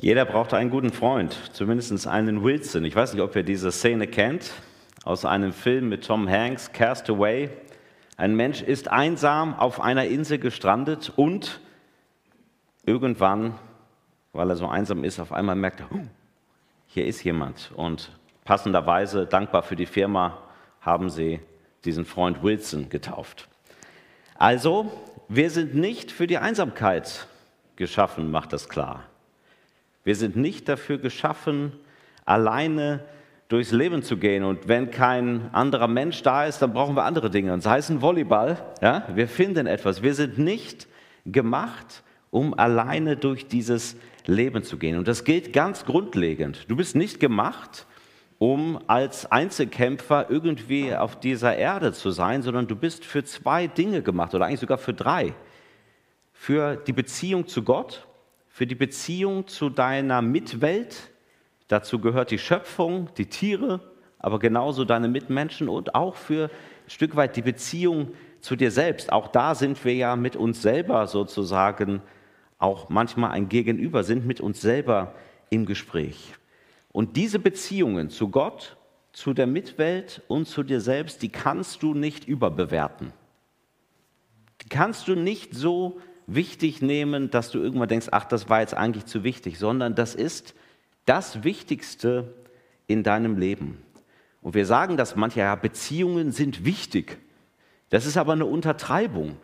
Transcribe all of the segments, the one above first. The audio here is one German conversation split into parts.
Jeder braucht einen guten Freund, zumindest einen Wilson. Ich weiß nicht, ob ihr diese Szene kennt, aus einem Film mit Tom Hanks, Castaway. Ein Mensch ist einsam auf einer Insel gestrandet und irgendwann, weil er so einsam ist, auf einmal merkt er, hier ist jemand. Und passenderweise, dankbar für die Firma, haben sie diesen Freund Wilson getauft. Also, wir sind nicht für die Einsamkeit geschaffen, macht das klar. Wir sind nicht dafür geschaffen, alleine durchs Leben zu gehen. Und wenn kein anderer Mensch da ist, dann brauchen wir andere Dinge. Und sei es ein Volleyball, ja, wir finden etwas. Wir sind nicht gemacht, um alleine durch dieses Leben zu gehen. Und das gilt ganz grundlegend. Du bist nicht gemacht, um als Einzelkämpfer irgendwie auf dieser Erde zu sein, sondern du bist für zwei Dinge gemacht oder eigentlich sogar für drei. Für die Beziehung zu Gott für die Beziehung zu deiner Mitwelt. Dazu gehört die Schöpfung, die Tiere, aber genauso deine Mitmenschen und auch für ein Stück weit die Beziehung zu dir selbst. Auch da sind wir ja mit uns selber sozusagen auch manchmal ein Gegenüber, sind mit uns selber im Gespräch. Und diese Beziehungen zu Gott, zu der Mitwelt und zu dir selbst, die kannst du nicht überbewerten. Die kannst du nicht so wichtig nehmen, dass du irgendwann denkst, ach, das war jetzt eigentlich zu wichtig, sondern das ist das Wichtigste in deinem Leben. Und wir sagen das manchmal, ja, Beziehungen sind wichtig. Das ist aber eine Untertreibung.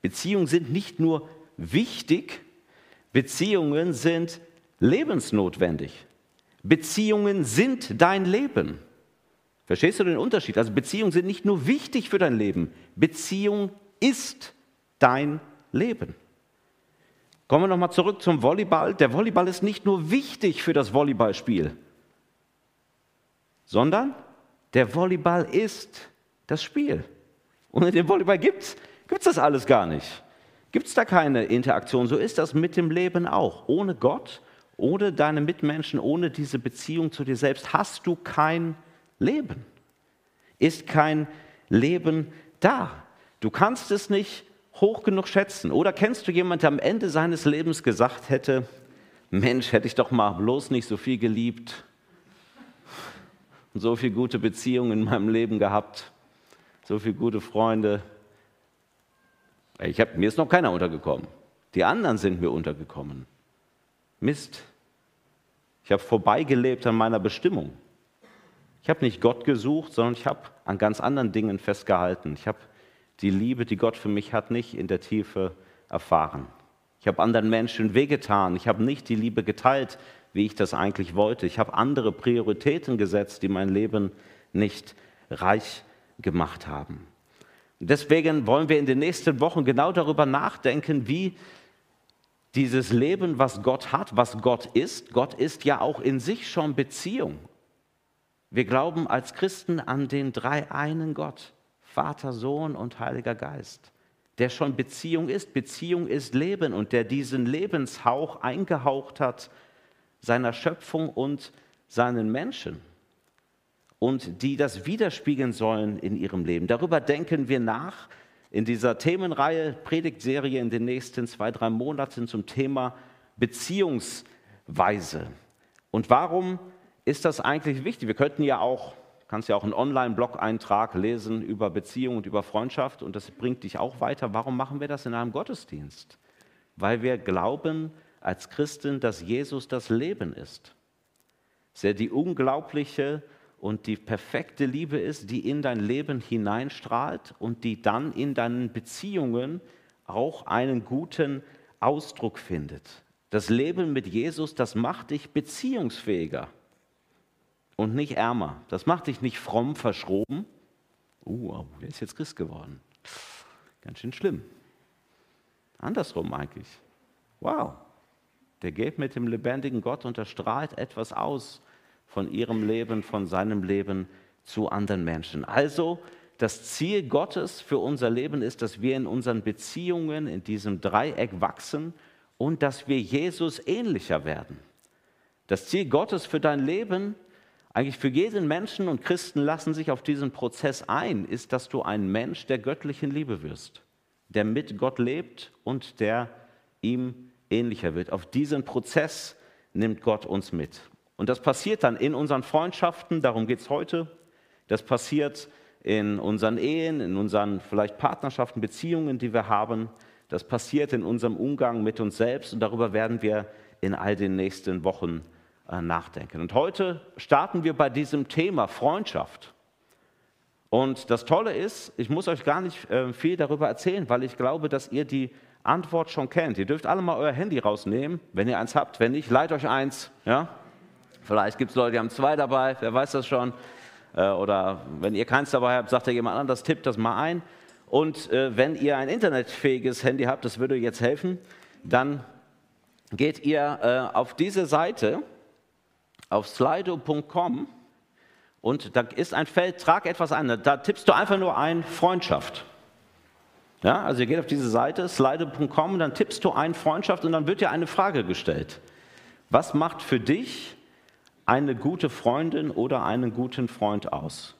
Beziehungen sind nicht nur wichtig, Beziehungen sind lebensnotwendig. Beziehungen sind dein Leben. Verstehst du den Unterschied? Also Beziehungen sind nicht nur wichtig für dein Leben, Beziehung ist dein Leben. Leben. Kommen wir nochmal zurück zum Volleyball. Der Volleyball ist nicht nur wichtig für das Volleyballspiel, sondern der Volleyball ist das Spiel. Ohne den Volleyball gibt es das alles gar nicht. Gibt es da keine Interaktion. So ist das mit dem Leben auch. Ohne Gott, ohne deine Mitmenschen, ohne diese Beziehung zu dir selbst hast du kein Leben. Ist kein Leben da. Du kannst es nicht hoch genug schätzen? Oder kennst du jemanden, der am Ende seines Lebens gesagt hätte, Mensch, hätte ich doch mal bloß nicht so viel geliebt und so viele gute Beziehungen in meinem Leben gehabt, so viele gute Freunde. Ich hab, mir ist noch keiner untergekommen. Die anderen sind mir untergekommen. Mist. Ich habe vorbeigelebt an meiner Bestimmung. Ich habe nicht Gott gesucht, sondern ich habe an ganz anderen Dingen festgehalten. Ich habe die Liebe, die Gott für mich hat, nicht in der Tiefe erfahren. Ich habe anderen Menschen wehgetan. Ich habe nicht die Liebe geteilt, wie ich das eigentlich wollte. Ich habe andere Prioritäten gesetzt, die mein Leben nicht reich gemacht haben. Und deswegen wollen wir in den nächsten Wochen genau darüber nachdenken, wie dieses Leben, was Gott hat, was Gott ist, Gott ist ja auch in sich schon Beziehung. Wir glauben als Christen an den drei einen Gott. Vater, Sohn und Heiliger Geist, der schon Beziehung ist. Beziehung ist Leben und der diesen Lebenshauch eingehaucht hat seiner Schöpfung und seinen Menschen und die das widerspiegeln sollen in ihrem Leben. Darüber denken wir nach in dieser Themenreihe, Predigtserie in den nächsten zwei, drei Monaten zum Thema Beziehungsweise. Und warum ist das eigentlich wichtig? Wir könnten ja auch kannst ja auch einen Online-Blog-Eintrag lesen über Beziehung und über Freundschaft und das bringt dich auch weiter. Warum machen wir das in einem Gottesdienst? Weil wir glauben als Christen, dass Jesus das Leben ist. Dass er die unglaubliche und die perfekte Liebe ist, die in dein Leben hineinstrahlt und die dann in deinen Beziehungen auch einen guten Ausdruck findet. Das Leben mit Jesus, das macht dich beziehungsfähiger und nicht ärmer. Das macht dich nicht fromm verschroben. Uh, wer ist jetzt Christ geworden? Ganz schön schlimm. Andersrum eigentlich. Wow, der geht mit dem lebendigen Gott und er strahlt etwas aus von ihrem Leben, von seinem Leben zu anderen Menschen. Also das Ziel Gottes für unser Leben ist, dass wir in unseren Beziehungen in diesem Dreieck wachsen und dass wir Jesus ähnlicher werden. Das Ziel Gottes für dein Leben ist, eigentlich für jeden Menschen und Christen lassen sich auf diesen Prozess ein, ist, dass du ein Mensch der göttlichen Liebe wirst, der mit Gott lebt und der ihm ähnlicher wird. Auf diesen Prozess nimmt Gott uns mit. Und das passiert dann in unseren Freundschaften, darum geht es heute. Das passiert in unseren Ehen, in unseren vielleicht Partnerschaften, Beziehungen, die wir haben. Das passiert in unserem Umgang mit uns selbst und darüber werden wir in all den nächsten Wochen äh, nachdenken. Und heute starten wir bei diesem Thema Freundschaft. Und das Tolle ist, ich muss euch gar nicht äh, viel darüber erzählen, weil ich glaube, dass ihr die Antwort schon kennt. Ihr dürft alle mal euer Handy rausnehmen, wenn ihr eins habt. Wenn nicht, leitet euch eins. Ja? Vielleicht gibt es Leute, die haben zwei dabei, wer weiß das schon. Äh, oder wenn ihr keins dabei habt, sagt ja jemand anderes, tippt das mal ein. Und äh, wenn ihr ein internetfähiges Handy habt, das würde jetzt helfen, dann geht ihr äh, auf diese Seite, auf slido.com und da ist ein Feld, trag etwas ein. Da tippst du einfach nur ein Freundschaft. Ja, also ihr geht auf diese Seite, slido.com, dann tippst du ein Freundschaft und dann wird dir eine Frage gestellt. Was macht für dich eine gute Freundin oder einen guten Freund aus?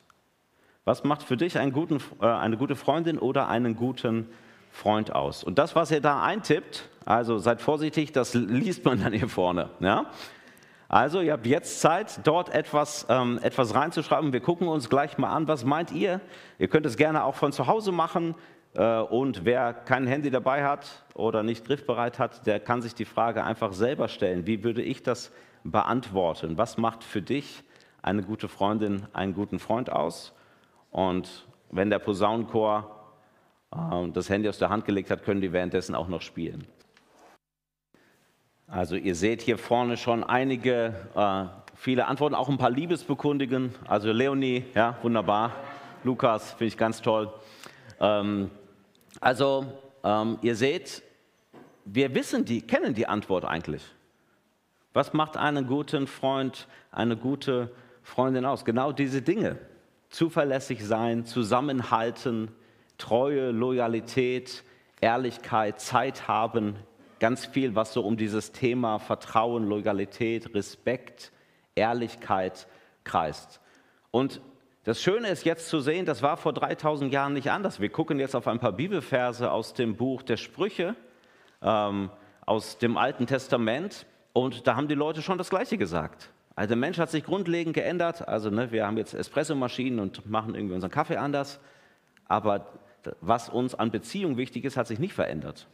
Was macht für dich guten, äh, eine gute Freundin oder einen guten Freund aus? Und das, was ihr da eintippt, also seid vorsichtig, das liest man dann hier vorne. Ja? Also ihr habt jetzt Zeit, dort etwas, ähm, etwas reinzuschreiben. Wir gucken uns gleich mal an, was meint ihr? Ihr könnt es gerne auch von zu Hause machen. Äh, und wer kein Handy dabei hat oder nicht griffbereit hat, der kann sich die Frage einfach selber stellen. Wie würde ich das beantworten? Was macht für dich eine gute Freundin, einen guten Freund aus? Und wenn der Posaunenchor äh, das Handy aus der Hand gelegt hat, können die währenddessen auch noch spielen. Also ihr seht hier vorne schon einige, äh, viele Antworten, auch ein paar Liebesbekundigen. Also Leonie, ja, wunderbar. Lukas, finde ich ganz toll. Ähm, also ähm, ihr seht, wir wissen die, kennen die Antwort eigentlich. Was macht einen guten Freund, eine gute Freundin aus? Genau diese Dinge. Zuverlässig sein, zusammenhalten, Treue, Loyalität, Ehrlichkeit, Zeit haben, ganz viel, was so um dieses Thema Vertrauen, Loyalität, Respekt, Ehrlichkeit kreist. Und das Schöne ist jetzt zu sehen, das war vor 3000 Jahren nicht anders. Wir gucken jetzt auf ein paar Bibelverse aus dem Buch der Sprüche, ähm, aus dem Alten Testament. Und da haben die Leute schon das Gleiche gesagt. Also der Mensch hat sich grundlegend geändert. Also ne, wir haben jetzt Espressomaschinen und machen irgendwie unseren Kaffee anders. Aber was uns an Beziehung wichtig ist, hat sich nicht verändert.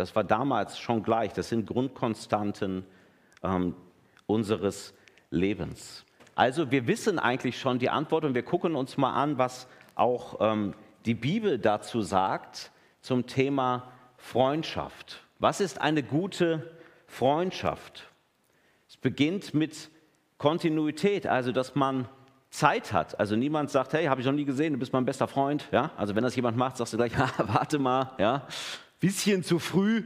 Das war damals schon gleich. Das sind Grundkonstanten ähm, unseres Lebens. Also wir wissen eigentlich schon die Antwort und wir gucken uns mal an, was auch ähm, die Bibel dazu sagt zum Thema Freundschaft. Was ist eine gute Freundschaft? Es beginnt mit Kontinuität, also dass man Zeit hat. Also niemand sagt, hey, habe ich noch nie gesehen, du bist mein bester Freund. Ja? Also wenn das jemand macht, sagst du gleich, warte mal, ja, bisschen zu früh.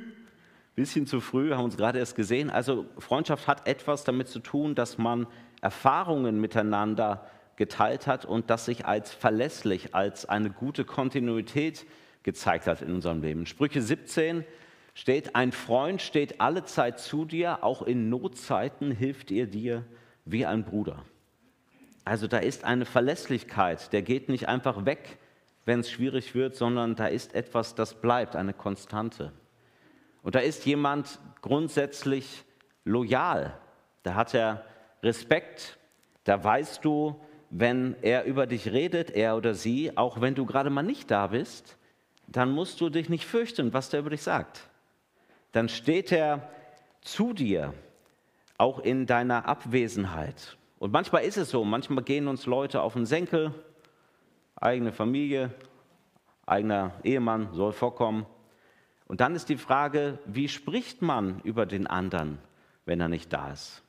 Bisschen zu früh, haben uns gerade erst gesehen. Also Freundschaft hat etwas damit zu tun, dass man Erfahrungen miteinander geteilt hat und das sich als verlässlich, als eine gute Kontinuität gezeigt hat in unserem Leben. Sprüche 17 steht, ein Freund steht alle Zeit zu dir, auch in Notzeiten hilft er dir wie ein Bruder. Also da ist eine Verlässlichkeit, der geht nicht einfach weg, wenn es schwierig wird, sondern da ist etwas, das bleibt, eine Konstante. Und da ist jemand grundsätzlich loyal. Da hat er Respekt. Da weißt du, wenn er über dich redet, er oder sie, auch wenn du gerade mal nicht da bist, dann musst du dich nicht fürchten, was der über dich sagt. Dann steht er zu dir, auch in deiner Abwesenheit. Und manchmal ist es so, manchmal gehen uns Leute auf den Senkel, eigene Familie, eigener Ehemann soll vorkommen. Und dann ist die Frage, wie spricht man über den anderen, wenn er nicht da ist?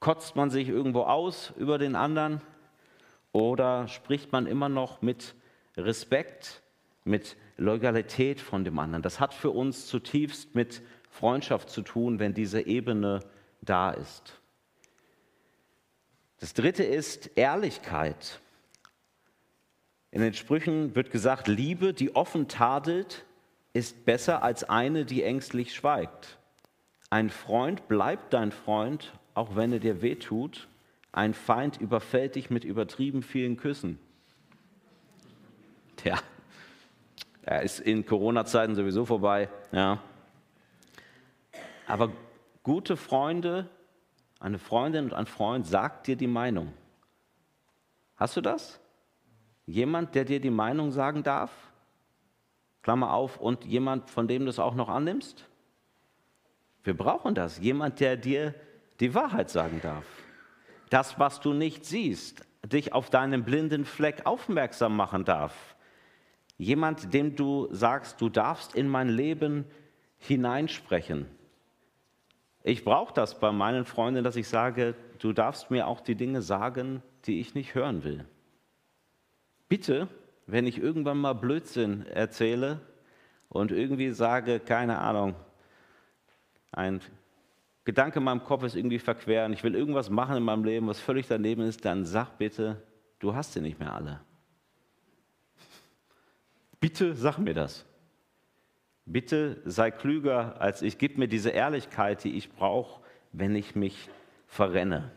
Kotzt man sich irgendwo aus über den anderen oder spricht man immer noch mit Respekt, mit Loyalität von dem anderen? Das hat für uns zutiefst mit Freundschaft zu tun, wenn diese Ebene da ist. Das dritte ist Ehrlichkeit. In den Sprüchen wird gesagt, Liebe, die offen tadelt, ist besser als eine, die ängstlich schweigt. Ein Freund bleibt dein Freund, auch wenn er dir wehtut. Ein Feind überfällt dich mit übertrieben vielen Küssen. Tja, er ist in Corona-Zeiten sowieso vorbei. Ja. Aber gute Freunde, eine Freundin und ein Freund sagt dir die Meinung. Hast du das? Jemand, der dir die Meinung sagen darf? Klammer auf, und jemand, von dem du es auch noch annimmst? Wir brauchen das. Jemand, der dir die Wahrheit sagen darf. Das, was du nicht siehst, dich auf deinen blinden Fleck aufmerksam machen darf. Jemand, dem du sagst, du darfst in mein Leben hineinsprechen. Ich brauche das bei meinen Freunden, dass ich sage, du darfst mir auch die Dinge sagen, die ich nicht hören will. Bitte, wenn ich irgendwann mal Blödsinn erzähle und irgendwie sage, keine Ahnung, ein Gedanke in meinem Kopf ist irgendwie verquer und ich will irgendwas machen in meinem Leben, was völlig daneben ist, dann sag bitte, du hast sie nicht mehr alle. Bitte sag mir das. Bitte sei klüger als ich. Gib mir diese Ehrlichkeit, die ich brauche, wenn ich mich verrenne.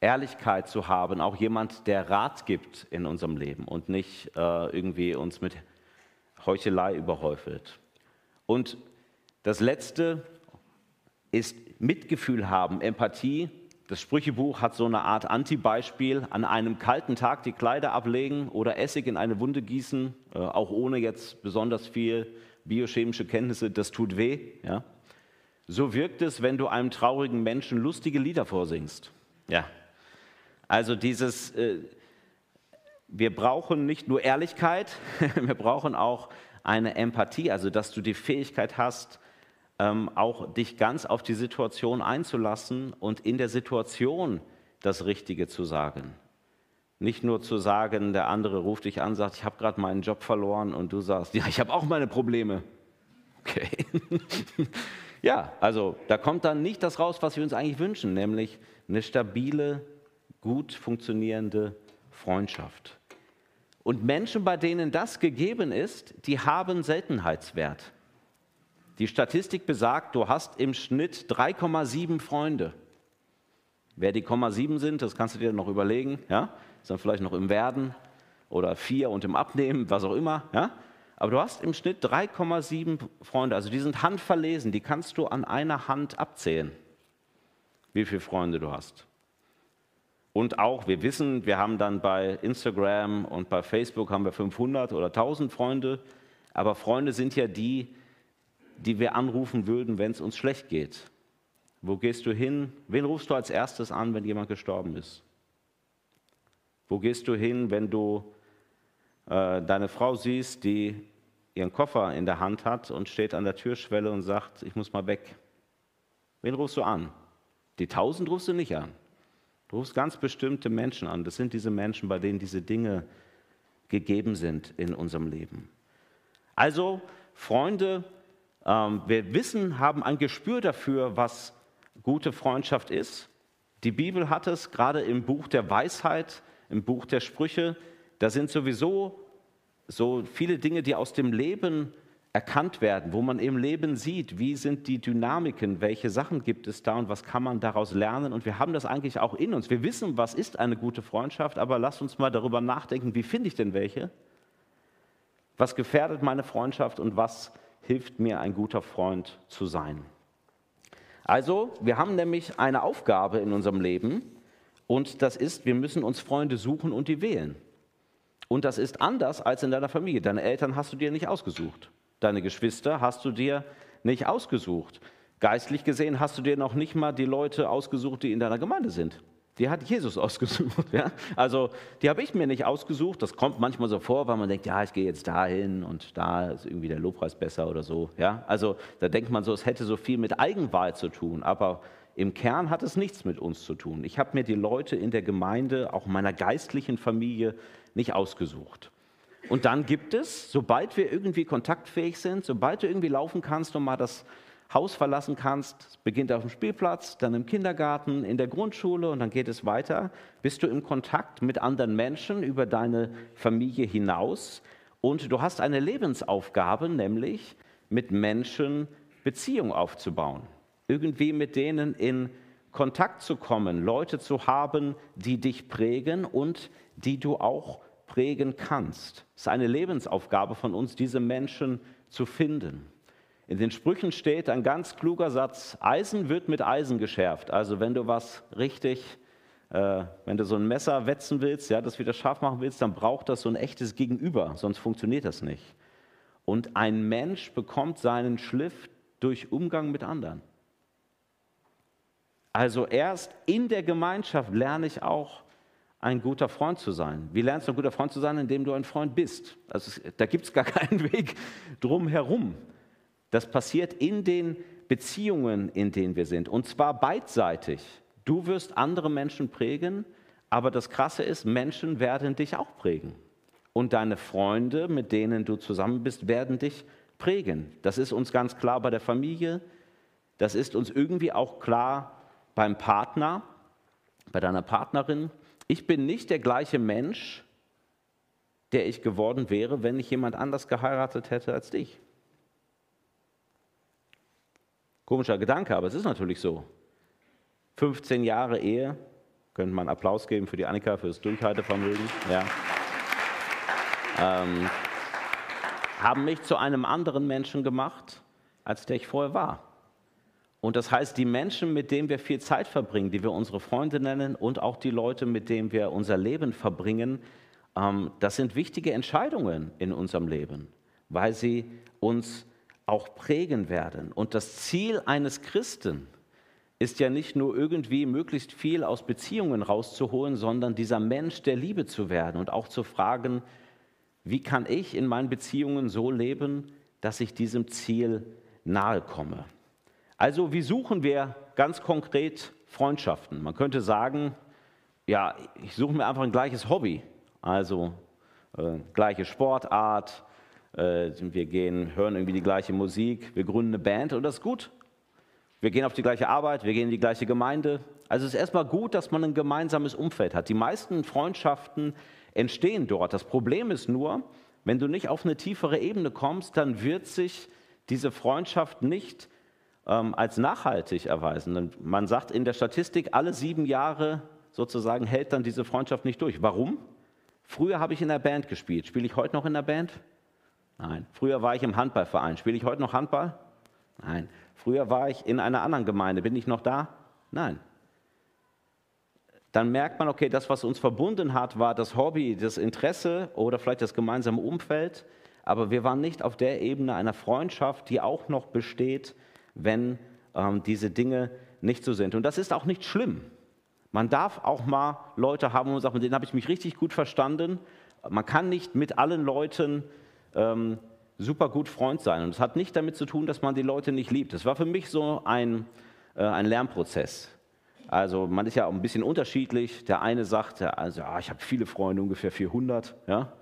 Ehrlichkeit zu haben, auch jemand, der Rat gibt in unserem Leben und nicht äh, irgendwie uns mit Heuchelei überhäufelt. Und das Letzte ist Mitgefühl haben, Empathie. Das Sprüchebuch hat so eine Art Anti-Beispiel. An einem kalten Tag die Kleider ablegen oder Essig in eine Wunde gießen, äh, auch ohne jetzt besonders viel biochemische Kenntnisse, das tut weh. Ja? So wirkt es, wenn du einem traurigen Menschen lustige Lieder vorsingst. Ja. Also dieses, äh, wir brauchen nicht nur Ehrlichkeit, wir brauchen auch eine Empathie, also dass du die Fähigkeit hast, ähm, auch dich ganz auf die Situation einzulassen und in der Situation das Richtige zu sagen. Nicht nur zu sagen, der andere ruft dich an, sagt, ich habe gerade meinen Job verloren und du sagst, ja, ich habe auch meine Probleme. Okay. ja, also da kommt dann nicht das raus, was wir uns eigentlich wünschen, nämlich eine stabile, gut funktionierende Freundschaft. Und Menschen, bei denen das gegeben ist, die haben Seltenheitswert. Die Statistik besagt, du hast im Schnitt 3,7 Freunde. Wer die 0,7 sind, das kannst du dir noch überlegen. Ja? Ist dann vielleicht noch im Werden oder 4 und im Abnehmen, was auch immer. Ja? Aber du hast im Schnitt 3,7 Freunde. Also die sind handverlesen. Die kannst du an einer Hand abzählen, wie viele Freunde du hast. Und auch, wir wissen, wir haben dann bei Instagram und bei Facebook haben wir 500 oder 1000 Freunde. Aber Freunde sind ja die, die wir anrufen würden, wenn es uns schlecht geht. Wo gehst du hin? Wen rufst du als erstes an, wenn jemand gestorben ist? Wo gehst du hin, wenn du äh, deine Frau siehst, die ihren Koffer in der Hand hat und steht an der Türschwelle und sagt, ich muss mal weg? Wen rufst du an? Die tausend rufst du nicht an. Du rufst ganz bestimmte Menschen an. Das sind diese Menschen, bei denen diese Dinge gegeben sind in unserem Leben. Also Freunde ähm, wir wissen, haben ein Gespür dafür, was gute Freundschaft ist. Die Bibel hat es, gerade im Buch der Weisheit, im Buch der Sprüche, da sind sowieso so viele Dinge, die aus dem Leben erkannt werden, wo man im Leben sieht, wie sind die Dynamiken, welche Sachen gibt es da und was kann man daraus lernen. Und wir haben das eigentlich auch in uns. Wir wissen, was ist eine gute Freundschaft, aber lasst uns mal darüber nachdenken, wie finde ich denn welche? Was gefährdet meine Freundschaft und was hilft mir ein guter Freund zu sein. Also, wir haben nämlich eine Aufgabe in unserem Leben und das ist, wir müssen uns Freunde suchen und die wählen. Und das ist anders als in deiner Familie. Deine Eltern hast du dir nicht ausgesucht. Deine Geschwister hast du dir nicht ausgesucht. Geistlich gesehen hast du dir noch nicht mal die Leute ausgesucht, die in deiner Gemeinde sind. Die hat Jesus ausgesucht. Ja? Also die habe ich mir nicht ausgesucht. Das kommt manchmal so vor, weil man denkt, ja, ich gehe jetzt dahin und da ist irgendwie der Lobpreis besser oder so. Ja? Also da denkt man so, es hätte so viel mit Eigenwahl zu tun. Aber im Kern hat es nichts mit uns zu tun. Ich habe mir die Leute in der Gemeinde, auch meiner geistlichen Familie, nicht ausgesucht. Und dann gibt es, sobald wir irgendwie kontaktfähig sind, sobald du irgendwie laufen kannst und mal das Haus verlassen kannst. Beginnt auf dem Spielplatz, dann im Kindergarten, in der Grundschule und dann geht es weiter. Bist du im Kontakt mit anderen Menschen über deine Familie hinaus und du hast eine Lebensaufgabe, nämlich mit Menschen Beziehung aufzubauen. Irgendwie mit denen in Kontakt zu kommen, Leute zu haben, die dich prägen und die du auch prägen kannst. Es ist eine Lebensaufgabe von uns, diese Menschen zu finden. In den Sprüchen steht ein ganz kluger Satz, Eisen wird mit Eisen geschärft. Also wenn du was richtig, äh, wenn du so ein Messer wetzen willst, ja, das wieder scharf machen willst, dann braucht das so ein echtes Gegenüber, sonst funktioniert das nicht. Und ein Mensch bekommt seinen Schliff durch Umgang mit anderen. Also erst in der Gemeinschaft lerne ich auch, ein guter Freund zu sein. Wie lernst du ein guter Freund zu sein, indem du ein Freund bist? Also da gibt es gar keinen Weg drum herum. Das passiert in den Beziehungen, in denen wir sind. Und zwar beidseitig. Du wirst andere Menschen prägen, aber das Krasse ist, Menschen werden dich auch prägen. Und deine Freunde, mit denen du zusammen bist, werden dich prägen. Das ist uns ganz klar bei der Familie. Das ist uns irgendwie auch klar beim Partner, bei deiner Partnerin. Ich bin nicht der gleiche Mensch, der ich geworden wäre, wenn ich jemand anders geheiratet hätte als dich. Komischer Gedanke, aber es ist natürlich so. 15 Jahre Ehe, könnte man Applaus geben für die Annika, für das Durchhaltevermögen, ja. ähm, haben mich zu einem anderen Menschen gemacht, als der ich vorher war. Und das heißt, die Menschen, mit denen wir viel Zeit verbringen, die wir unsere Freunde nennen und auch die Leute, mit denen wir unser Leben verbringen, ähm, das sind wichtige Entscheidungen in unserem Leben, weil sie uns auch prägen werden. Und das Ziel eines Christen ist ja nicht nur irgendwie möglichst viel aus Beziehungen rauszuholen, sondern dieser Mensch der Liebe zu werden und auch zu fragen, wie kann ich in meinen Beziehungen so leben, dass ich diesem Ziel nahe komme. Also wie suchen wir ganz konkret Freundschaften? Man könnte sagen, ja, ich suche mir einfach ein gleiches Hobby, also äh, gleiche Sportart, äh, wir gehen, hören irgendwie die gleiche Musik, wir gründen eine Band und das ist gut. Wir gehen auf die gleiche Arbeit, wir gehen in die gleiche Gemeinde. Also es ist erstmal gut, dass man ein gemeinsames Umfeld hat. Die meisten Freundschaften entstehen dort. Das Problem ist nur, wenn du nicht auf eine tiefere Ebene kommst, dann wird sich diese Freundschaft nicht ähm, als nachhaltig erweisen. Man sagt in der Statistik, alle sieben Jahre sozusagen hält dann diese Freundschaft nicht durch. Warum? Früher habe ich in der Band gespielt. Spiele ich heute noch in der Band? Nein. Früher war ich im Handballverein. Spiele ich heute noch Handball? Nein. Früher war ich in einer anderen Gemeinde. Bin ich noch da? Nein. Dann merkt man, okay, das, was uns verbunden hat, war das Hobby, das Interesse oder vielleicht das gemeinsame Umfeld. Aber wir waren nicht auf der Ebene einer Freundschaft, die auch noch besteht, wenn ähm, diese Dinge nicht so sind. Und das ist auch nicht schlimm. Man darf auch mal Leute haben, wo man mit denen habe ich mich richtig gut verstanden. Man kann nicht mit allen Leuten ähm, super gut Freund sein. Und es hat nicht damit zu tun, dass man die Leute nicht liebt. Das war für mich so ein, äh, ein Lernprozess. Also man ist ja auch ein bisschen unterschiedlich. Der eine sagt, also, ja, ich habe viele Freunde, ungefähr 400. Ja?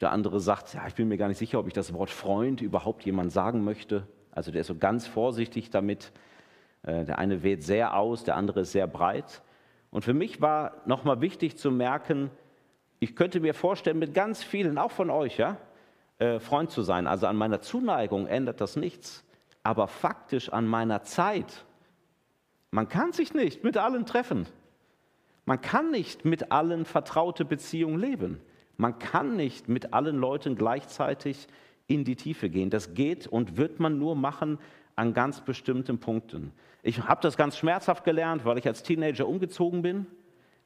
Der andere sagt, ja, ich bin mir gar nicht sicher, ob ich das Wort Freund überhaupt jemand sagen möchte. Also der ist so ganz vorsichtig damit. Äh, der eine wählt sehr aus, der andere ist sehr breit. Und für mich war nochmal wichtig zu merken, ich könnte mir vorstellen, mit ganz vielen, auch von euch, ja, äh, Freund zu sein. Also an meiner Zuneigung ändert das nichts, aber faktisch an meiner Zeit. Man kann sich nicht mit allen treffen. Man kann nicht mit allen vertraute Beziehungen leben. Man kann nicht mit allen Leuten gleichzeitig in die Tiefe gehen. Das geht und wird man nur machen an ganz bestimmten Punkten. Ich habe das ganz schmerzhaft gelernt, weil ich als Teenager umgezogen bin.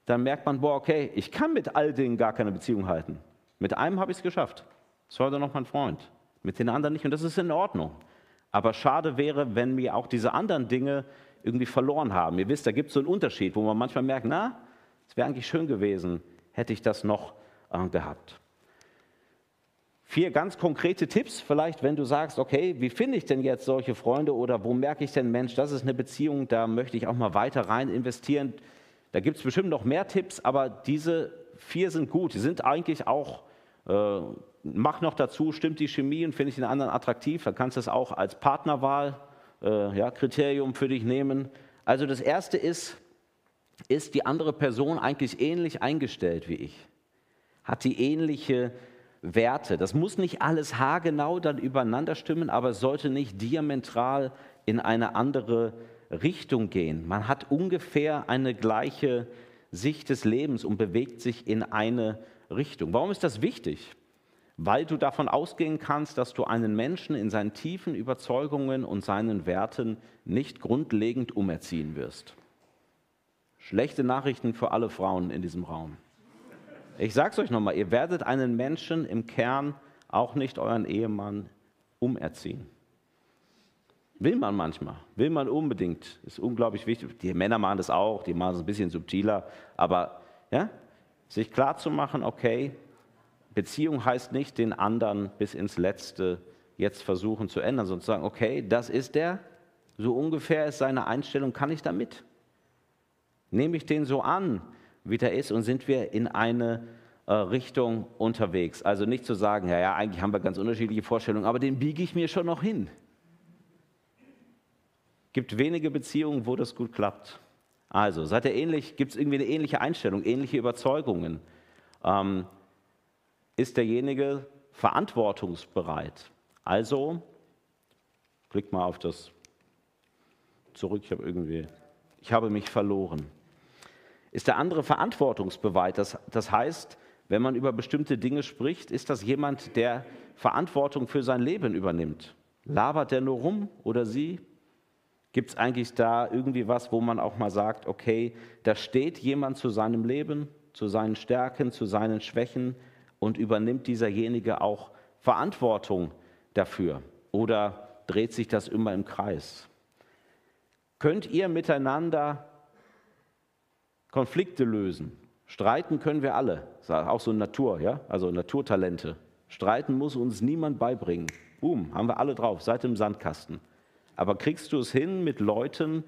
Dann merkt man, boah, okay, ich kann mit all denen gar keine Beziehung halten. Mit einem habe ich es geschafft. Das war dann noch mein Freund. Mit den anderen nicht und das ist in Ordnung. Aber schade wäre, wenn wir auch diese anderen Dinge irgendwie verloren haben. Ihr wisst, da gibt es so einen Unterschied, wo man manchmal merkt, na, es wäre eigentlich schön gewesen, hätte ich das noch äh, gehabt. Vier ganz konkrete Tipps, vielleicht, wenn du sagst, okay, wie finde ich denn jetzt solche Freunde oder wo merke ich denn, Mensch, das ist eine Beziehung, da möchte ich auch mal weiter rein investieren. Da gibt es bestimmt noch mehr Tipps, aber diese vier sind gut. Die sind eigentlich auch, äh, mach noch dazu, stimmt die Chemie und finde ich den anderen attraktiv, dann kannst du es auch als Partnerwahl, äh, ja, für dich nehmen. Also das erste ist, ist die andere Person eigentlich ähnlich eingestellt wie ich? Hat die ähnliche Werte. Das muss nicht alles haargenau dann übereinander stimmen, aber es sollte nicht diametral in eine andere Richtung gehen. Man hat ungefähr eine gleiche Sicht des Lebens und bewegt sich in eine Richtung. Warum ist das wichtig? weil du davon ausgehen kannst, dass du einen Menschen in seinen tiefen Überzeugungen und seinen Werten nicht grundlegend umerziehen wirst. Schlechte Nachrichten für alle Frauen in diesem Raum. Ich sage es euch nochmal, ihr werdet einen Menschen im Kern, auch nicht euren Ehemann, umerziehen. Will man manchmal, will man unbedingt, ist unglaublich wichtig. Die Männer machen das auch, die machen es ein bisschen subtiler, aber ja, sich klar zu machen, okay, Beziehung heißt nicht, den anderen bis ins Letzte jetzt versuchen zu ändern, sondern zu sagen, okay, das ist der, so ungefähr ist seine Einstellung, kann ich damit? Nehme ich den so an, wie der ist und sind wir in eine äh, Richtung unterwegs? Also nicht zu sagen, ja, ja, eigentlich haben wir ganz unterschiedliche Vorstellungen, aber den biege ich mir schon noch hin. Gibt wenige Beziehungen, wo das gut klappt. Also, seid ihr ähnlich, gibt es irgendwie eine ähnliche Einstellung, ähnliche Überzeugungen? Ähm, ist derjenige verantwortungsbereit. Also, klick mal auf das zurück, ich habe irgendwie, ich habe mich verloren. Ist der andere verantwortungsbereit? Das, das heißt, wenn man über bestimmte Dinge spricht, ist das jemand, der Verantwortung für sein Leben übernimmt? Labert der nur rum oder sie? Gibt es eigentlich da irgendwie was, wo man auch mal sagt, okay, da steht jemand zu seinem Leben, zu seinen Stärken, zu seinen Schwächen und übernimmt dieserjenige auch Verantwortung dafür? Oder dreht sich das immer im Kreis? Könnt ihr miteinander Konflikte lösen? Streiten können wir alle, auch so Natur, ja, also Naturtalente. Streiten muss uns niemand beibringen. Boom, haben wir alle drauf, seit dem Sandkasten. Aber kriegst du es hin, mit Leuten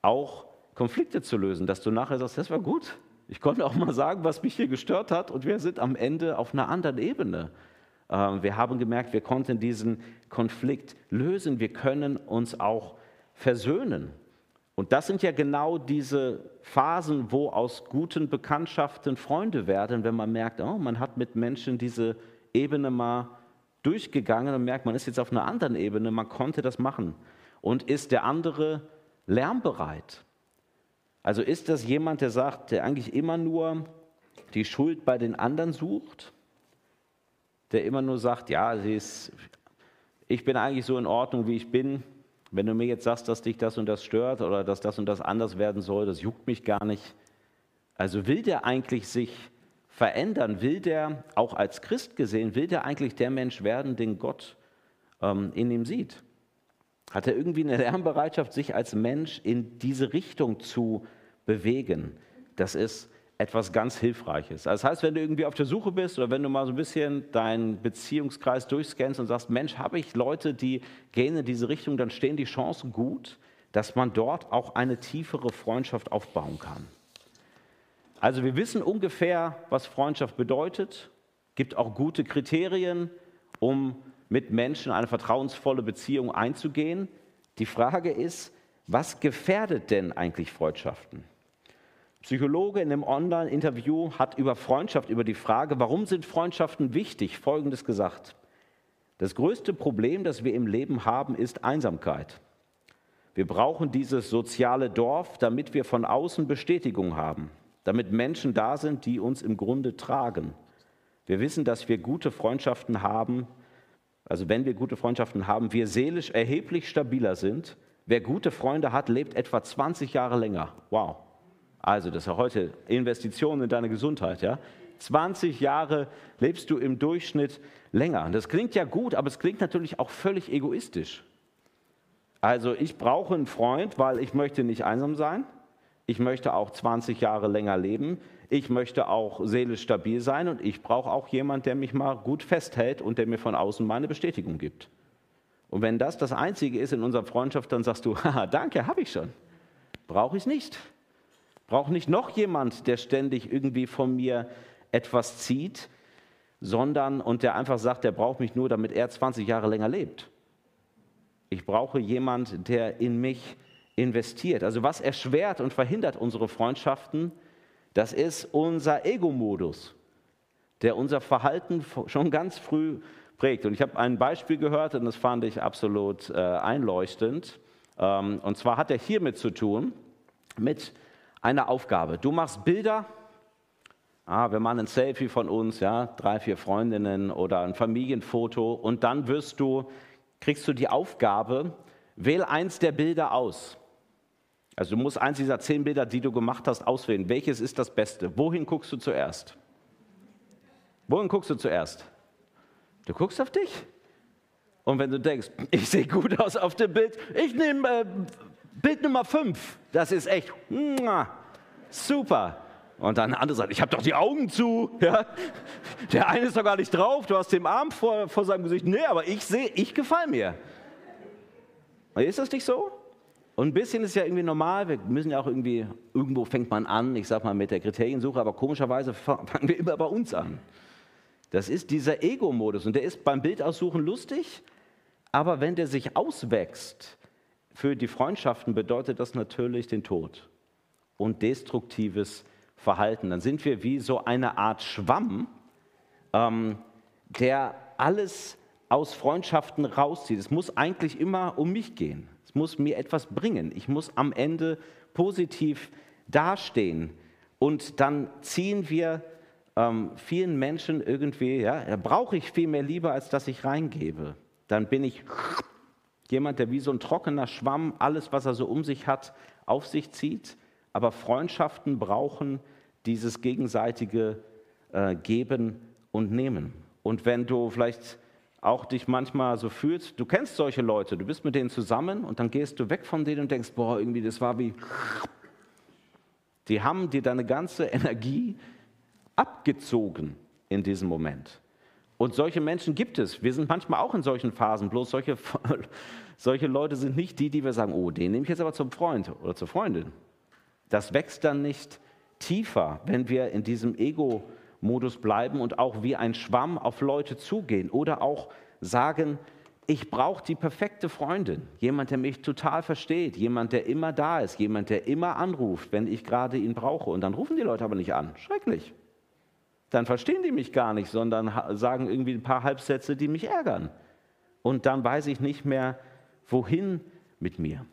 auch Konflikte zu lösen, dass du nachher sagst, das war gut, ich konnte auch mal sagen, was mich hier gestört hat und wir sind am Ende auf einer anderen Ebene. Ähm, wir haben gemerkt, wir konnten diesen Konflikt lösen, wir können uns auch versöhnen. Und das sind ja genau diese Phasen, wo aus guten Bekanntschaften Freunde werden, wenn man merkt, oh, man hat mit Menschen diese Ebene mal durchgegangen und merkt, man ist jetzt auf einer anderen Ebene, man konnte das machen. Und ist der andere lernbereit? Also ist das jemand, der sagt, der eigentlich immer nur die Schuld bei den anderen sucht? Der immer nur sagt, ja, ist, ich bin eigentlich so in Ordnung, wie ich bin. Wenn du mir jetzt sagst, dass dich das und das stört oder dass das und das anders werden soll, das juckt mich gar nicht. Also will der eigentlich sich verändern? Will der, auch als Christ gesehen, will der eigentlich der Mensch werden, den Gott ähm, in ihm sieht? Hat er irgendwie eine Lernbereitschaft, sich als Mensch in diese Richtung zu bewegen? Das ist etwas ganz Hilfreiches. Also das heißt, wenn du irgendwie auf der Suche bist oder wenn du mal so ein bisschen deinen Beziehungskreis durchscannst und sagst, Mensch, habe ich Leute, die gehen in diese Richtung, dann stehen die Chancen gut, dass man dort auch eine tiefere Freundschaft aufbauen kann. Also wir wissen ungefähr, was Freundschaft bedeutet, gibt auch gute Kriterien, um mit Menschen eine vertrauensvolle Beziehung einzugehen. Die Frage ist, was gefährdet denn eigentlich Freundschaften? Psychologe in einem Online-Interview hat über Freundschaft, über die Frage, warum sind Freundschaften wichtig, Folgendes gesagt. Das größte Problem, das wir im Leben haben, ist Einsamkeit. Wir brauchen dieses soziale Dorf, damit wir von außen Bestätigung haben, damit Menschen da sind, die uns im Grunde tragen. Wir wissen, dass wir gute Freundschaften haben, also wenn wir gute Freundschaften haben, wir seelisch erheblich stabiler sind. Wer gute Freunde hat, lebt etwa 20 Jahre länger. Wow. Also, das ist ja heute Investitionen in deine Gesundheit, ja? 20 Jahre lebst du im Durchschnitt länger. Das klingt ja gut, aber es klingt natürlich auch völlig egoistisch. Also, ich brauche einen Freund, weil ich möchte nicht einsam sein. Ich möchte auch 20 Jahre länger leben ich möchte auch seelisch stabil sein und ich brauche auch jemand, der mich mal gut festhält und der mir von außen meine Bestätigung gibt. Und wenn das das Einzige ist in unserer Freundschaft, dann sagst du, haha, danke, habe ich schon. Brauche ich nicht. Brauche nicht noch jemand, der ständig irgendwie von mir etwas zieht, sondern und der einfach sagt, der braucht mich nur, damit er 20 Jahre länger lebt. Ich brauche jemand, der in mich investiert. Also was erschwert und verhindert unsere Freundschaften, das ist unser Ego-Modus, der unser Verhalten schon ganz früh prägt. Und ich habe ein Beispiel gehört und das fand ich absolut äh, einleuchtend. Ähm, und zwar hat er hiermit zu tun, mit einer Aufgabe. Du machst Bilder Ah, wir machen ein Selfie von uns, ja, drei, vier Freundinnen oder ein Familienfoto und dann wirst du, kriegst du die Aufgabe, wähl eins der Bilder aus. Also du musst eins dieser zehn Bilder, die du gemacht hast, auswählen. Welches ist das Beste? Wohin guckst du zuerst? Wohin guckst du zuerst? Du guckst auf dich. Und wenn du denkst, ich sehe gut aus auf dem Bild, ich nehme äh, Bild Nummer 5. Das ist echt super. Und dann der andere sagt, ich habe doch die Augen zu. Ja? Der eine ist doch gar nicht drauf, du hast den Arm vor, vor seinem Gesicht. Nee, aber ich sehe, ich gefalle mir. Ist das nicht so? Und ein bisschen ist ja irgendwie normal, wir müssen ja auch irgendwie, irgendwo fängt man an, ich sag mal mit der Kriteriensuche, aber komischerweise fangen wir immer bei uns an. Das ist dieser Ego-Modus und der ist beim Bildaussuchen lustig, aber wenn der sich auswächst, für die Freundschaften bedeutet das natürlich den Tod und destruktives Verhalten. Dann sind wir wie so eine Art Schwamm, ähm, der alles aus Freundschaften rauszieht. Es muss eigentlich immer um mich gehen. Es muss mir etwas bringen. Ich muss am Ende positiv dastehen. Und dann ziehen wir ähm, vielen Menschen irgendwie, ja, da brauche ich viel mehr Liebe, als dass ich reingebe. Dann bin ich jemand, der wie so ein trockener Schwamm alles, was er so um sich hat, auf sich zieht. Aber Freundschaften brauchen dieses gegenseitige äh, Geben und Nehmen. Und wenn du vielleicht auch dich manchmal so fühlst, du kennst solche Leute, du bist mit denen zusammen und dann gehst du weg von denen und denkst, boah, irgendwie das war wie, die haben dir deine ganze Energie abgezogen in diesem Moment. Und solche Menschen gibt es. Wir sind manchmal auch in solchen Phasen, bloß solche, solche Leute sind nicht die, die wir sagen, oh, den nehme ich jetzt aber zum Freund oder zur Freundin. Das wächst dann nicht tiefer, wenn wir in diesem Ego-Modus bleiben und auch wie ein Schwamm auf Leute zugehen oder auch sagen, ich brauche die perfekte Freundin, jemand, der mich total versteht, jemand, der immer da ist, jemand, der immer anruft, wenn ich gerade ihn brauche. Und dann rufen die Leute aber nicht an. Schrecklich. Dann verstehen die mich gar nicht, sondern sagen irgendwie ein paar Halbsätze, die mich ärgern. Und dann weiß ich nicht mehr, wohin mit mir.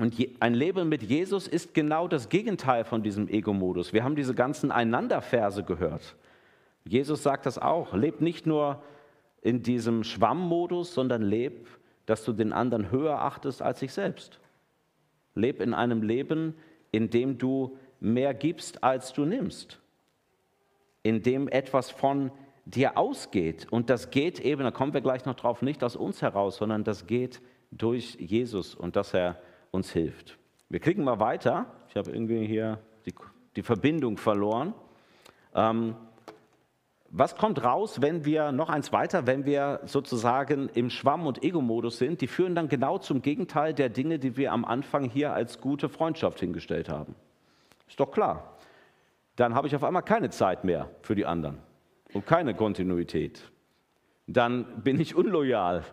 Und ein Leben mit Jesus ist genau das Gegenteil von diesem Ego-Modus. Wir haben diese ganzen Einanderverse gehört. Jesus sagt das auch. Leb nicht nur in diesem Schwammmodus, sondern leb, dass du den anderen höher achtest als dich selbst. Leb in einem Leben, in dem du mehr gibst, als du nimmst. In dem etwas von dir ausgeht. Und das geht eben, da kommen wir gleich noch drauf, nicht aus uns heraus, sondern das geht durch Jesus und dass er uns hilft. Wir klicken mal weiter. Ich habe irgendwie hier die, die Verbindung verloren. Ähm, was kommt raus, wenn wir noch eins weiter, wenn wir sozusagen im Schwamm- und Ego-Modus sind? Die führen dann genau zum Gegenteil der Dinge, die wir am Anfang hier als gute Freundschaft hingestellt haben. Ist doch klar. Dann habe ich auf einmal keine Zeit mehr für die anderen und keine Kontinuität. Dann bin ich unloyal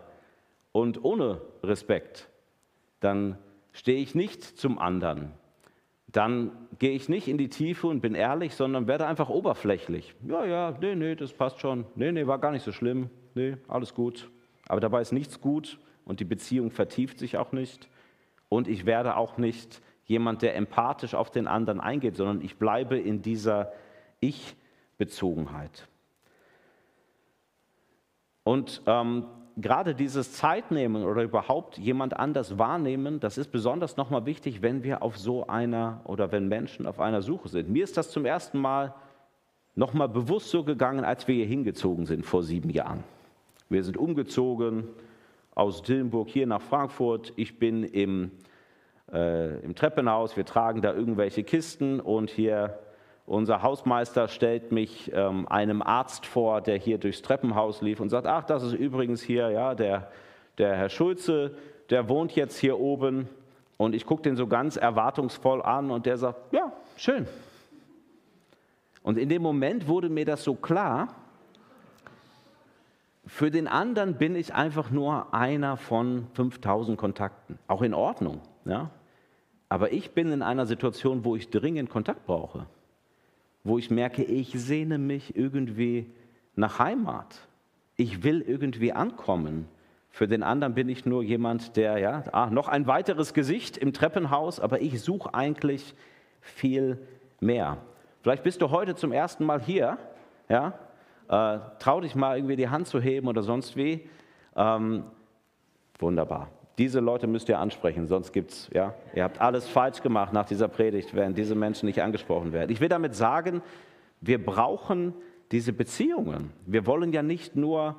und ohne Respekt. Dann stehe ich nicht zum anderen. Dann gehe ich nicht in die Tiefe und bin ehrlich, sondern werde einfach oberflächlich. Ja, ja, nee, nee, das passt schon. Nee, nee, war gar nicht so schlimm. Nee, alles gut. Aber dabei ist nichts gut und die Beziehung vertieft sich auch nicht. Und ich werde auch nicht jemand, der empathisch auf den anderen eingeht, sondern ich bleibe in dieser Ich-Bezogenheit. Und ähm, gerade dieses Zeitnehmen oder überhaupt jemand anders wahrnehmen, das ist besonders nochmal wichtig, wenn wir auf so einer oder wenn Menschen auf einer Suche sind. Mir ist das zum ersten Mal nochmal bewusst so gegangen, als wir hier hingezogen sind vor sieben Jahren. Wir sind umgezogen aus Dillenburg hier nach Frankfurt. Ich bin im, äh, im Treppenhaus, wir tragen da irgendwelche Kisten und hier unser Hausmeister stellt mich ähm, einem Arzt vor, der hier durchs Treppenhaus lief und sagt, ach, das ist übrigens hier, ja, der, der Herr Schulze, der wohnt jetzt hier oben. Und ich gucke den so ganz erwartungsvoll an und der sagt, ja, schön. Und in dem Moment wurde mir das so klar, für den anderen bin ich einfach nur einer von 5000 Kontakten. Auch in Ordnung. Ja? Aber ich bin in einer Situation, wo ich dringend Kontakt brauche wo ich merke, ich sehne mich irgendwie nach Heimat. Ich will irgendwie ankommen. Für den anderen bin ich nur jemand, der, ja, ah, noch ein weiteres Gesicht im Treppenhaus, aber ich suche eigentlich viel mehr. Vielleicht bist du heute zum ersten Mal hier. Ja? Äh, trau dich mal irgendwie die Hand zu heben oder sonst wie. Ähm, wunderbar. Diese Leute müsst ihr ansprechen, sonst gibt's, ja, ihr habt alles falsch gemacht nach dieser Predigt, wenn diese Menschen nicht angesprochen werden. Ich will damit sagen, wir brauchen diese Beziehungen. Wir wollen ja nicht nur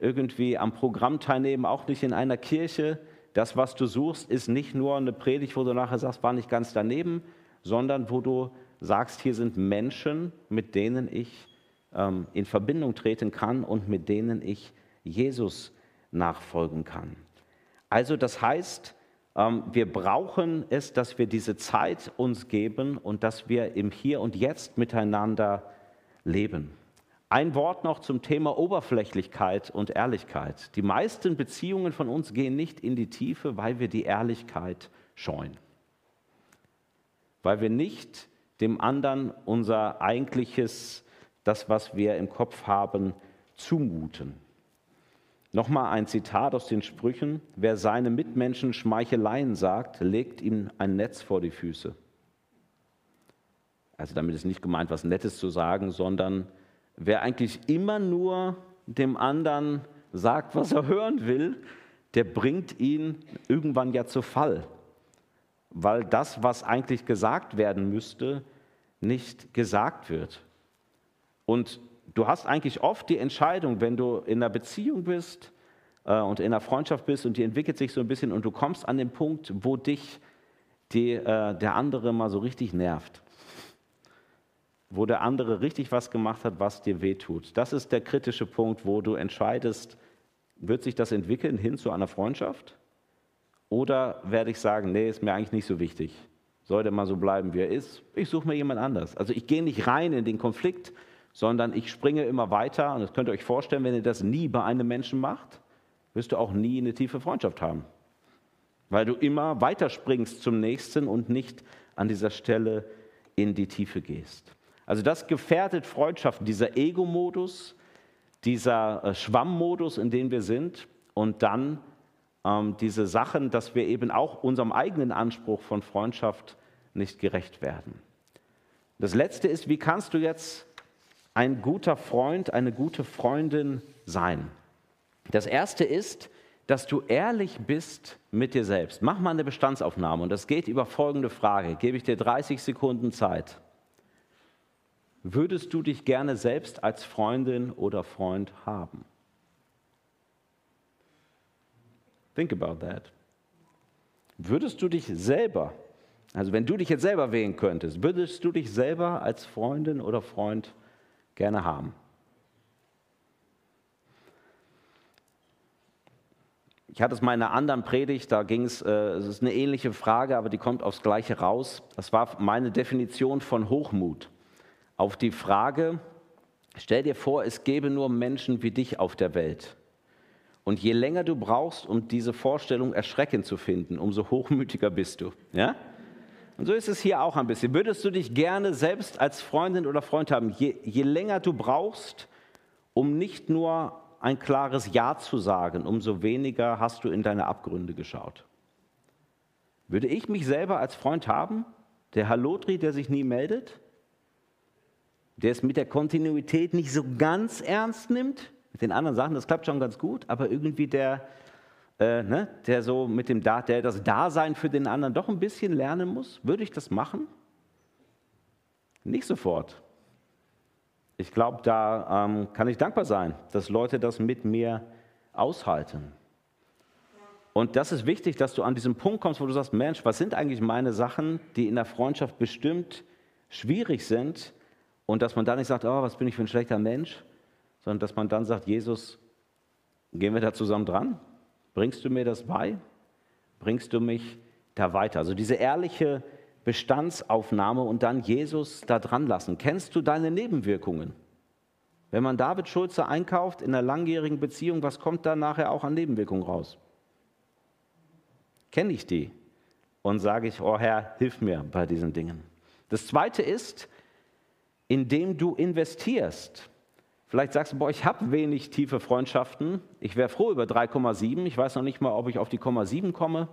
irgendwie am Programm teilnehmen, auch nicht in einer Kirche. Das, was du suchst, ist nicht nur eine Predigt, wo du nachher sagst, war nicht ganz daneben, sondern wo du sagst, hier sind Menschen, mit denen ich ähm, in Verbindung treten kann und mit denen ich Jesus nachfolgen kann. Also das heißt, ähm, wir brauchen es, dass wir diese Zeit uns geben und dass wir im Hier und Jetzt miteinander leben. Ein Wort noch zum Thema Oberflächlichkeit und Ehrlichkeit. Die meisten Beziehungen von uns gehen nicht in die Tiefe, weil wir die Ehrlichkeit scheuen. Weil wir nicht dem anderen unser eigentliches, das, was wir im Kopf haben, zumuten. Nochmal ein Zitat aus den Sprüchen. Wer seine Mitmenschen Schmeicheleien sagt, legt ihm ein Netz vor die Füße. Also damit ist nicht gemeint, was Nettes zu sagen, sondern Wer eigentlich immer nur dem anderen sagt, was er hören will, der bringt ihn irgendwann ja zu Fall, weil das, was eigentlich gesagt werden müsste, nicht gesagt wird. Und du hast eigentlich oft die Entscheidung, wenn du in einer Beziehung bist äh, und in einer Freundschaft bist und die entwickelt sich so ein bisschen und du kommst an den Punkt, wo dich die, äh, der andere mal so richtig nervt wo der andere richtig was gemacht hat, was dir wehtut. Das ist der kritische Punkt, wo du entscheidest, wird sich das entwickeln hin zu einer Freundschaft? Oder werde ich sagen, nee, ist mir eigentlich nicht so wichtig. Sollte mal so bleiben, wie er ist. Ich suche mir jemand anders. Also ich gehe nicht rein in den Konflikt, sondern ich springe immer weiter. Und das könnt ihr euch vorstellen, wenn ihr das nie bei einem Menschen macht, wirst du auch nie eine tiefe Freundschaft haben. Weil du immer weiterspringst zum nächsten und nicht an dieser Stelle in die Tiefe gehst. Also das gefährdet Freundschaften, dieser Ego-Modus, dieser äh, Schwammmodus, in dem wir sind und dann ähm, diese Sachen, dass wir eben auch unserem eigenen Anspruch von Freundschaft nicht gerecht werden. Das Letzte ist, wie kannst du jetzt ein guter Freund, eine gute Freundin sein? Das Erste ist, dass du ehrlich bist mit dir selbst. Mach mal eine Bestandsaufnahme und das geht über folgende Frage. Gebe ich dir 30 Sekunden Zeit. Würdest du dich gerne selbst als Freundin oder Freund haben? Think about that. Würdest du dich selber, also wenn du dich jetzt selber wählen könntest, würdest du dich selber als Freundin oder Freund gerne haben? Ich hatte es mal in einer anderen Predigt, da ging es, äh, es ist eine ähnliche Frage, aber die kommt aufs Gleiche raus. Das war meine Definition von Hochmut auf die Frage, stell dir vor, es gäbe nur Menschen wie dich auf der Welt. Und je länger du brauchst, um diese Vorstellung erschreckend zu finden, umso hochmütiger bist du. Ja? Und so ist es hier auch ein bisschen. Würdest du dich gerne selbst als Freundin oder Freund haben, je, je länger du brauchst, um nicht nur ein klares Ja zu sagen, umso weniger hast du in deine Abgründe geschaut. Würde ich mich selber als Freund haben, der Hallotri, der sich nie meldet? der es mit der Kontinuität nicht so ganz ernst nimmt. Mit den anderen Sachen, das klappt schon ganz gut, aber irgendwie der, äh, ne, der so mit dem da der das Dasein für den anderen doch ein bisschen lernen muss, würde ich das machen? Nicht sofort. Ich glaube, da ähm, kann ich dankbar sein, dass Leute das mit mir aushalten. Und das ist wichtig, dass du an diesen Punkt kommst, wo du sagst, Mensch, was sind eigentlich meine Sachen, die in der Freundschaft bestimmt schwierig sind, und dass man dann nicht sagt, oh, was bin ich für ein schlechter Mensch, sondern dass man dann sagt, Jesus, gehen wir da zusammen dran? Bringst du mir das bei? Bringst du mich da weiter? Also diese ehrliche Bestandsaufnahme und dann Jesus da dran lassen. Kennst du deine Nebenwirkungen? Wenn man David Schulze einkauft in einer langjährigen Beziehung, was kommt da nachher auch an Nebenwirkungen raus? Kenne ich die? Und sage ich, oh Herr, hilf mir bei diesen Dingen. Das zweite ist, indem du investierst. Vielleicht sagst du, boah, ich habe wenig tiefe Freundschaften. Ich wäre froh über 3,7. Ich weiß noch nicht mal, ob ich auf die 0,7 komme.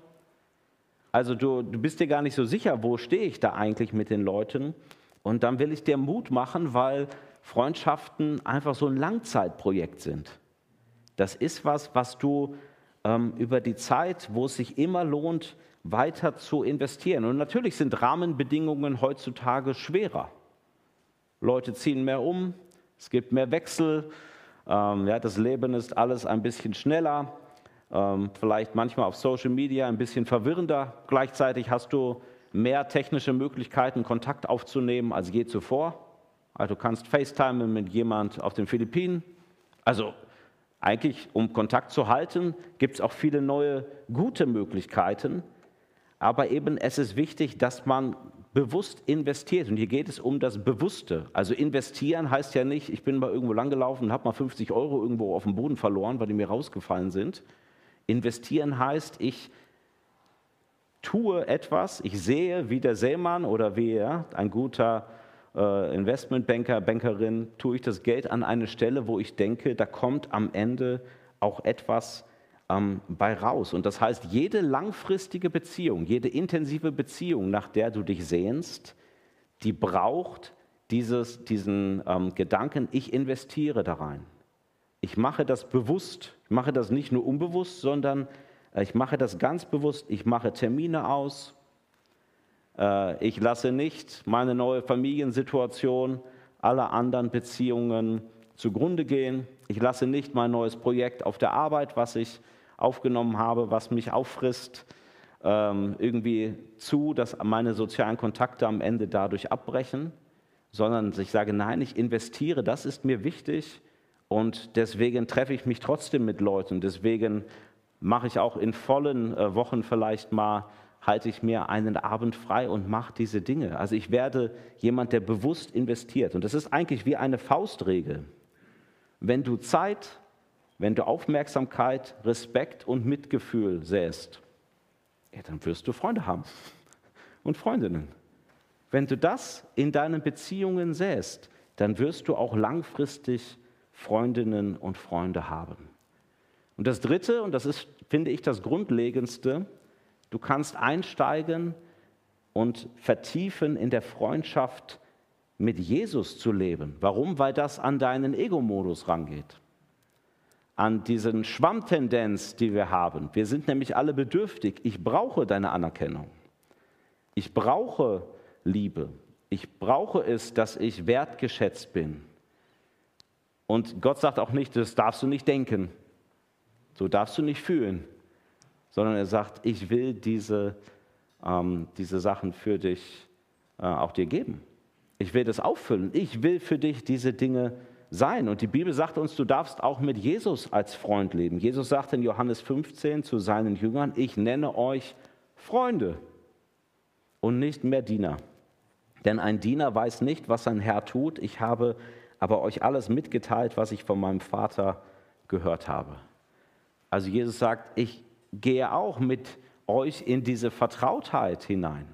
Also du, du bist dir gar nicht so sicher, wo stehe ich da eigentlich mit den Leuten. Und dann will ich dir Mut machen, weil Freundschaften einfach so ein Langzeitprojekt sind. Das ist was, was du ähm, über die Zeit, wo es sich immer lohnt, weiter zu investieren. Und natürlich sind Rahmenbedingungen heutzutage schwerer. Leute ziehen mehr um, es gibt mehr Wechsel, ähm, ja, das Leben ist alles ein bisschen schneller, ähm, vielleicht manchmal auf Social Media ein bisschen verwirrender. Gleichzeitig hast du mehr technische Möglichkeiten, Kontakt aufzunehmen als je zuvor. Also du kannst FaceTime mit jemand auf den Philippinen. Also eigentlich, um Kontakt zu halten, gibt es auch viele neue gute Möglichkeiten. Aber eben es ist wichtig, dass man bewusst investiert. Und hier geht es um das Bewusste. Also investieren heißt ja nicht, ich bin mal irgendwo langgelaufen und habe mal 50 Euro irgendwo auf dem Boden verloren, weil die mir rausgefallen sind. Investieren heißt, ich tue etwas, ich sehe, wie der Seemann oder wie er, ein guter äh, Investmentbanker, Bankerin, tue ich das Geld an eine Stelle, wo ich denke, da kommt am Ende auch etwas ähm, bei raus. Und das heißt, jede langfristige Beziehung, jede intensive Beziehung, nach der du dich sehnst, die braucht dieses, diesen ähm, Gedanken, ich investiere da rein. Ich mache das bewusst. Ich mache das nicht nur unbewusst, sondern äh, ich mache das ganz bewusst. Ich mache Termine aus. Äh, ich lasse nicht meine neue Familiensituation aller anderen Beziehungen zugrunde gehen. Ich lasse nicht mein neues Projekt auf der Arbeit, was ich aufgenommen habe, was mich auffrisst, ähm, irgendwie zu, dass meine sozialen Kontakte am Ende dadurch abbrechen, sondern ich sage, nein, ich investiere, das ist mir wichtig und deswegen treffe ich mich trotzdem mit Leuten. Deswegen mache ich auch in vollen äh, Wochen vielleicht mal, halte ich mir einen Abend frei und mache diese Dinge. Also ich werde jemand, der bewusst investiert. Und das ist eigentlich wie eine Faustregel. Wenn du Zeit, wenn du Aufmerksamkeit, Respekt und Mitgefühl säst, ja, dann wirst du Freunde haben und Freundinnen. Wenn du das in deinen Beziehungen säst, dann wirst du auch langfristig Freundinnen und Freunde haben. Und das Dritte, und das ist, finde ich, das Grundlegendste, du kannst einsteigen und vertiefen in der Freundschaft mit Jesus zu leben. Warum? Weil das an deinen Ego-Modus rangeht. An diesen Schwammtendenz, die wir haben. Wir sind nämlich alle bedürftig. Ich brauche deine Anerkennung. Ich brauche Liebe. Ich brauche es, dass ich wertgeschätzt bin. Und Gott sagt auch nicht, das darfst du nicht denken. So darfst du nicht fühlen, sondern er sagt, ich will diese, ähm, diese Sachen für dich äh, auch dir geben. Ich will das auffüllen. Ich will für dich diese Dinge sein. Und die Bibel sagt uns, du darfst auch mit Jesus als Freund leben. Jesus sagt in Johannes 15 zu seinen Jüngern, ich nenne euch Freunde und nicht mehr Diener. Denn ein Diener weiß nicht, was sein Herr tut. Ich habe aber euch alles mitgeteilt, was ich von meinem Vater gehört habe. Also Jesus sagt, ich gehe auch mit euch in diese Vertrautheit hinein.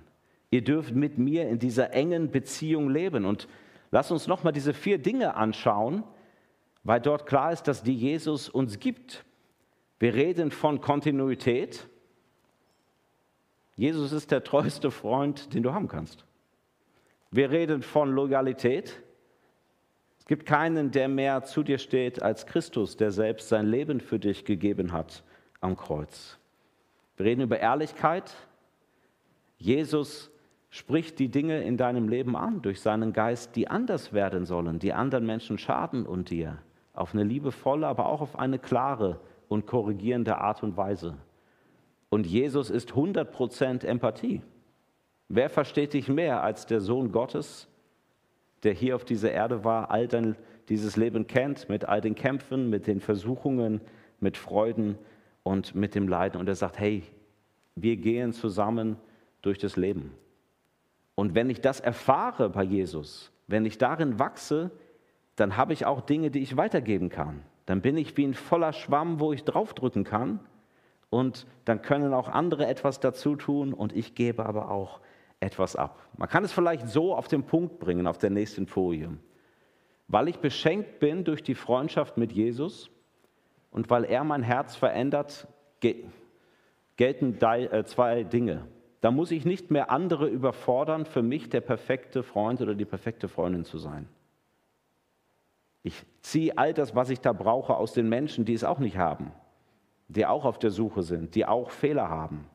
Ihr dürft mit mir in dieser engen Beziehung leben. Und lasst uns nochmal diese vier Dinge anschauen, weil dort klar ist, dass die Jesus uns gibt. Wir reden von Kontinuität. Jesus ist der treueste Freund, den du haben kannst. Wir reden von Loyalität gibt keinen, der mehr zu dir steht als Christus, der selbst sein Leben für dich gegeben hat am Kreuz. Wir reden über Ehrlichkeit. Jesus spricht die Dinge in deinem Leben an durch seinen Geist, die anders werden sollen, die anderen Menschen schaden und dir. Auf eine liebevolle, aber auch auf eine klare und korrigierende Art und Weise. Und Jesus ist 100% Empathie. Wer versteht dich mehr als der Sohn Gottes, der hier auf dieser Erde war, all dein, dieses Leben kennt, mit all den Kämpfen, mit den Versuchungen, mit Freuden und mit dem Leiden. Und er sagt, hey, wir gehen zusammen durch das Leben. Und wenn ich das erfahre bei Jesus, wenn ich darin wachse, dann habe ich auch Dinge, die ich weitergeben kann. Dann bin ich wie ein voller Schwamm, wo ich draufdrücken kann. Und dann können auch andere etwas dazu tun und ich gebe aber auch etwas ab. Man kann es vielleicht so auf den Punkt bringen, auf der nächsten Folie. Weil ich beschenkt bin durch die Freundschaft mit Jesus und weil er mein Herz verändert, gelten äh, zwei Dinge. Da muss ich nicht mehr andere überfordern, für mich der perfekte Freund oder die perfekte Freundin zu sein. Ich ziehe all das, was ich da brauche, aus den Menschen, die es auch nicht haben, die auch auf der Suche sind, die auch Fehler haben.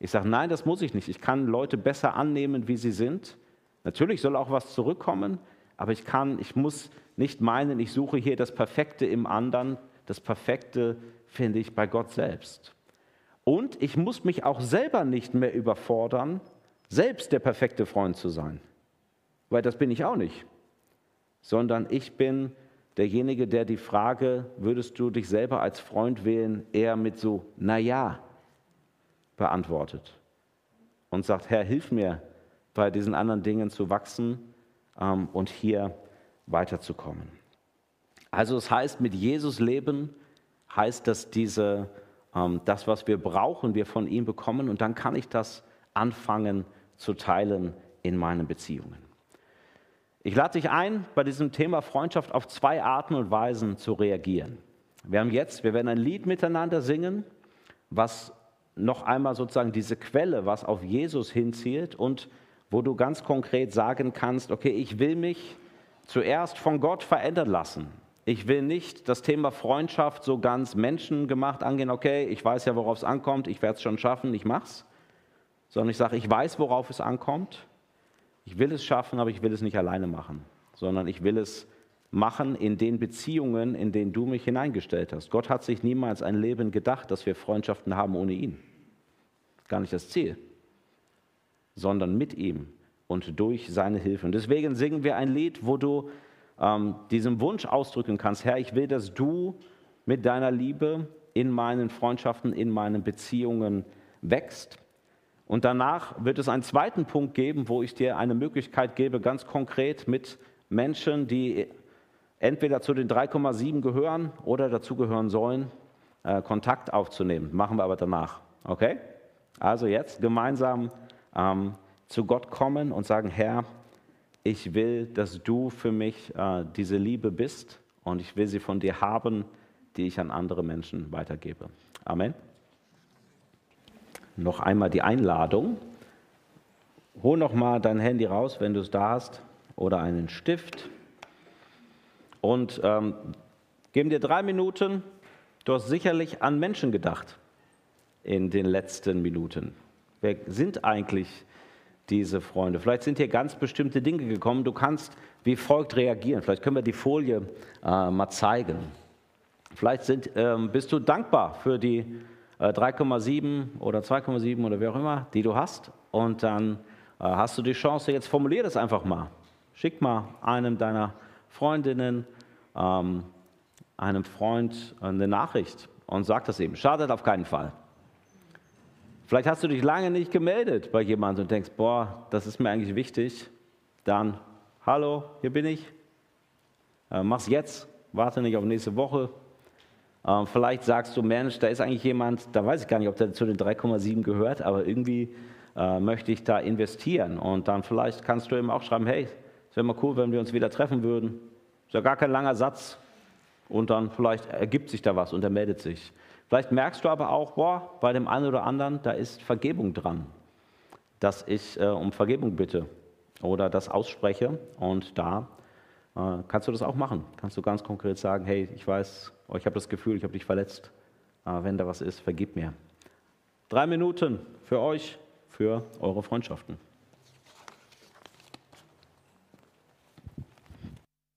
Ich sage, nein, das muss ich nicht. Ich kann Leute besser annehmen, wie sie sind. Natürlich soll auch was zurückkommen, aber ich kann, ich muss nicht meinen, ich suche hier das Perfekte im anderen. Das Perfekte finde ich bei Gott selbst. Und ich muss mich auch selber nicht mehr überfordern, selbst der perfekte Freund zu sein. Weil das bin ich auch nicht. Sondern ich bin derjenige, der die Frage, würdest du dich selber als Freund wählen, eher mit so, naja, beantwortet. Und sagt, Herr, hilf mir, bei diesen anderen Dingen zu wachsen ähm, und hier weiterzukommen. Also es heißt, mit Jesus leben heißt, dass diese das, was wir brauchen, wir von ihm bekommen und dann kann ich das anfangen zu teilen in meinen Beziehungen. Ich lade dich ein, bei diesem Thema Freundschaft auf zwei Arten und Weisen zu reagieren. Wir haben jetzt, wir werden ein Lied miteinander singen, was noch einmal sozusagen diese Quelle, was auf Jesus hinzielt und wo du ganz konkret sagen kannst, okay, ich will mich zuerst von Gott verändern lassen. Ich will nicht das Thema Freundschaft so ganz menschengemacht angehen, okay, ich weiß ja, worauf es ankommt, ich werde es schon schaffen, ich mach's. Sondern ich sage, ich weiß, worauf es ankommt. Ich will es schaffen, aber ich will es nicht alleine machen, sondern ich will es machen in den Beziehungen, in denen du mich hineingestellt hast. Gott hat sich niemals ein Leben gedacht, dass wir Freundschaften haben ohne ihn. Gar nicht das Ziel, sondern mit ihm und durch seine Hilfe. Und deswegen singen wir ein Lied, wo du ähm, diesem Wunsch ausdrücken kannst, Herr, ich will, dass du mit deiner Liebe in meinen Freundschaften, in meinen Beziehungen wächst. Und danach wird es einen zweiten Punkt geben, wo ich dir eine Möglichkeit gebe, ganz konkret mit Menschen, die entweder zu den 3,7 gehören oder dazugehören sollen, äh, Kontakt aufzunehmen. Machen wir aber danach. Okay? Also jetzt gemeinsam ähm, zu Gott kommen und sagen, Herr, ich will, dass du für mich äh, diese Liebe bist und ich will sie von dir haben, die ich an andere Menschen weitergebe. Amen. Noch einmal die Einladung. Hol noch mal dein Handy raus, wenn du es da hast, oder einen Stift. Und ähm, geben dir drei Minuten. Du hast sicherlich an Menschen gedacht in den letzten Minuten. Wer sind eigentlich diese Freunde. Vielleicht sind hier ganz bestimmte Dinge gekommen. Du kannst wie folgt reagieren. Vielleicht können wir die Folie äh, mal zeigen. Vielleicht sind, ähm, bist du dankbar für die äh, 3,7 oder 2,7 oder wie auch immer, die du hast. Und dann äh, hast du die Chance, jetzt formulier das einfach mal. Schick mal einem deiner Freundinnen, ähm, einem Freund eine Nachricht und sag das eben. Schadet auf keinen Fall. Vielleicht hast du dich lange nicht gemeldet bei jemandem und denkst, boah, das ist mir eigentlich wichtig. Dann, hallo, hier bin ich. Äh, mach's jetzt, warte nicht auf nächste Woche. Äh, vielleicht sagst du, Mensch, da ist eigentlich jemand, da weiß ich gar nicht, ob der zu den 3,7 gehört, aber irgendwie äh, möchte ich da investieren. Und dann vielleicht kannst du ihm auch schreiben, hey, es wäre mal cool, wenn wir uns wieder treffen würden. Ist ja gar kein langer Satz. Und dann vielleicht ergibt sich da was und er meldet sich. Vielleicht merkst du aber auch, boah, bei dem einen oder anderen, da ist Vergebung dran, dass ich äh, um Vergebung bitte oder das ausspreche. Und da äh, kannst du das auch machen. Kannst du ganz konkret sagen, hey, ich weiß, oh, ich habe das Gefühl, ich habe dich verletzt. Äh, wenn da was ist, vergib mir. Drei Minuten für euch, für eure Freundschaften.